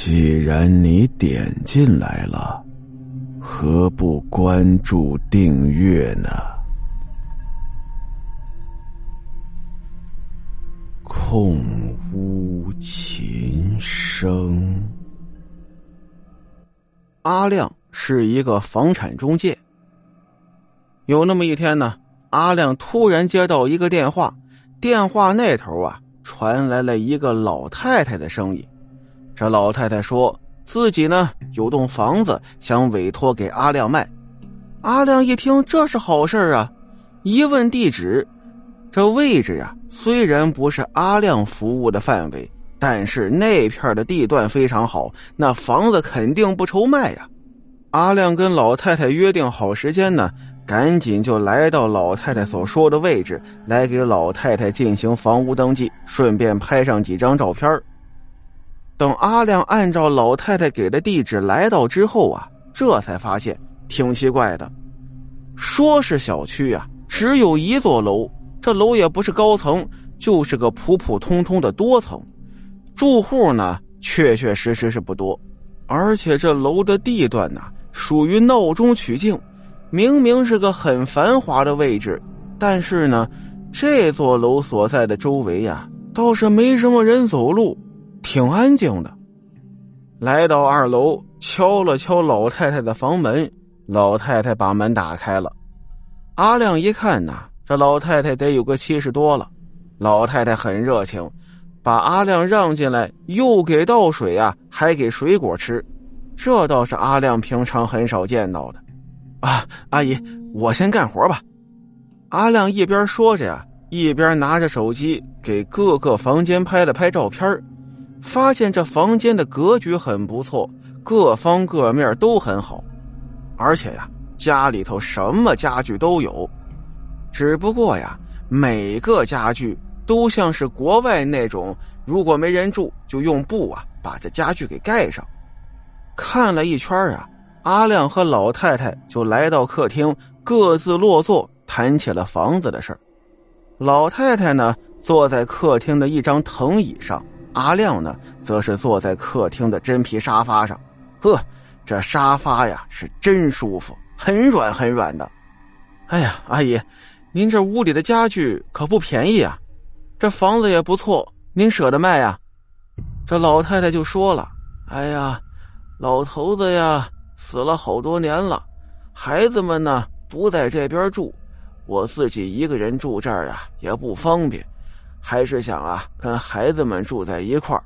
既然你点进来了，何不关注订阅呢？空屋琴声。阿亮是一个房产中介。有那么一天呢，阿亮突然接到一个电话，电话那头啊传来了一个老太太的声音。这老太太说自己呢有栋房子想委托给阿亮卖，阿亮一听这是好事啊，一问地址，这位置呀虽然不是阿亮服务的范围，但是那片的地段非常好，那房子肯定不愁卖呀。阿亮跟老太太约定好时间呢，赶紧就来到老太太所说的位置，来给老太太进行房屋登记，顺便拍上几张照片等阿亮按照老太太给的地址来到之后啊，这才发现挺奇怪的。说是小区啊，只有一座楼，这楼也不是高层，就是个普普通通的多层。住户呢，确确实实是不多，而且这楼的地段呢，属于闹中取静，明明是个很繁华的位置，但是呢，这座楼所在的周围呀，倒是没什么人走路。挺安静的，来到二楼，敲了敲老太太的房门，老太太把门打开了。阿亮一看呐，这老太太得有个七十多了，老太太很热情，把阿亮让进来，又给倒水啊，还给水果吃，这倒是阿亮平常很少见到的。啊，阿姨，我先干活吧。阿亮一边说着呀，一边拿着手机给各个房间拍了拍照片发现这房间的格局很不错，各方各面都很好，而且呀，家里头什么家具都有，只不过呀，每个家具都像是国外那种，如果没人住，就用布啊把这家具给盖上。看了一圈啊，阿亮和老太太就来到客厅，各自落座，谈起了房子的事老太太呢，坐在客厅的一张藤椅上。阿亮呢，则是坐在客厅的真皮沙发上，呵，这沙发呀是真舒服，很软很软的。哎呀，阿姨，您这屋里的家具可不便宜啊，这房子也不错，您舍得卖呀？这老太太就说了：“哎呀，老头子呀，死了好多年了，孩子们呢不在这边住，我自己一个人住这儿啊也不方便。”还是想啊，跟孩子们住在一块儿。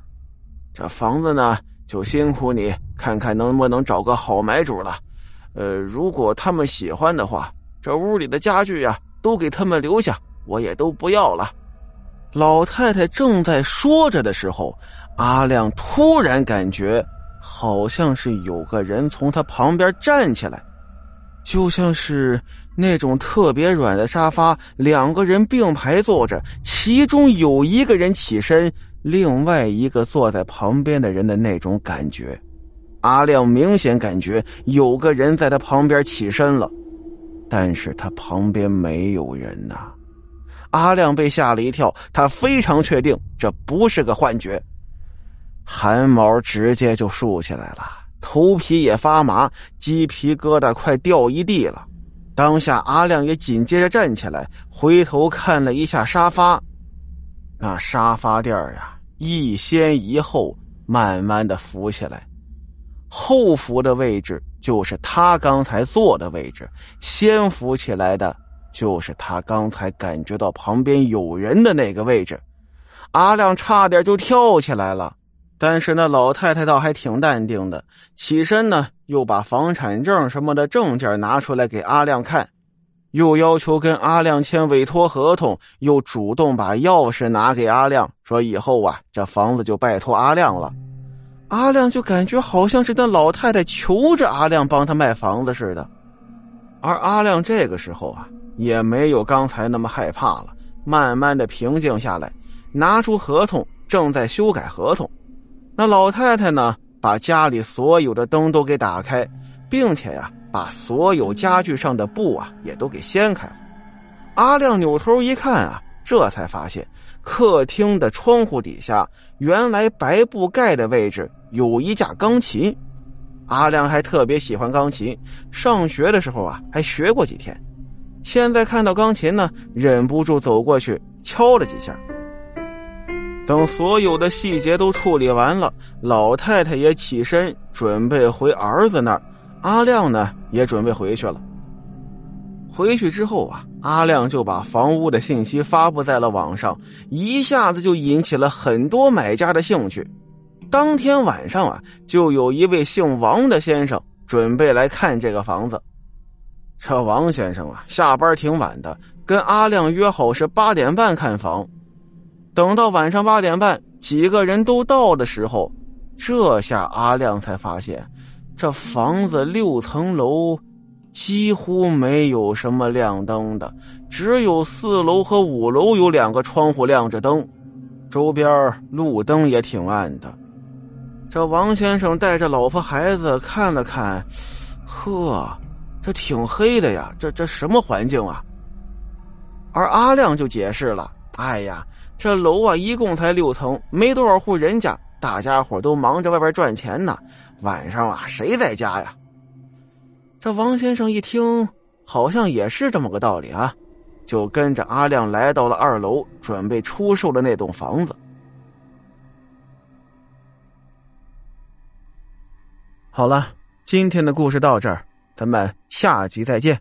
这房子呢，就辛苦你看看能不能找个好买主了。呃，如果他们喜欢的话，这屋里的家具呀，都给他们留下，我也都不要了。老太太正在说着的时候，阿亮突然感觉好像是有个人从他旁边站起来，就像是。那种特别软的沙发，两个人并排坐着，其中有一个人起身，另外一个坐在旁边的人的那种感觉，阿亮明显感觉有个人在他旁边起身了，但是他旁边没有人呐。阿亮被吓了一跳，他非常确定这不是个幻觉，汗毛直接就竖起来了，头皮也发麻，鸡皮疙瘩快掉一地了。当下，阿亮也紧接着站起来，回头看了一下沙发，那沙发垫儿呀，一先一后，慢慢的浮起来，后浮的位置就是他刚才坐的位置，先浮起来的就是他刚才感觉到旁边有人的那个位置，阿亮差点就跳起来了。但是那老太太倒还挺淡定的，起身呢，又把房产证什么的证件拿出来给阿亮看，又要求跟阿亮签委托合同，又主动把钥匙拿给阿亮，说以后啊，这房子就拜托阿亮了。阿亮就感觉好像是那老太太求着阿亮帮他卖房子似的，而阿亮这个时候啊，也没有刚才那么害怕了，慢慢的平静下来，拿出合同，正在修改合同。那老太太呢？把家里所有的灯都给打开，并且呀，把所有家具上的布啊也都给掀开了。阿亮扭头一看啊，这才发现客厅的窗户底下，原来白布盖的位置有一架钢琴。阿亮还特别喜欢钢琴，上学的时候啊还学过几天。现在看到钢琴呢，忍不住走过去敲了几下。等所有的细节都处理完了，老太太也起身准备回儿子那儿，阿亮呢也准备回去了。回去之后啊，阿亮就把房屋的信息发布在了网上，一下子就引起了很多买家的兴趣。当天晚上啊，就有一位姓王的先生准备来看这个房子。这王先生啊，下班挺晚的，跟阿亮约好是八点半看房。等到晚上八点半，几个人都到的时候，这下阿亮才发现，这房子六层楼几乎没有什么亮灯的，只有四楼和五楼有两个窗户亮着灯，周边路灯也挺暗的。这王先生带着老婆孩子看了看，呵，这挺黑的呀，这这什么环境啊？而阿亮就解释了：“哎呀，这楼啊一共才六层，没多少户人家，大家伙都忙着外边赚钱呢，晚上啊谁在家呀？”这王先生一听，好像也是这么个道理啊，就跟着阿亮来到了二楼，准备出售的那栋房子。好了，今天的故事到这儿，咱们下集再见。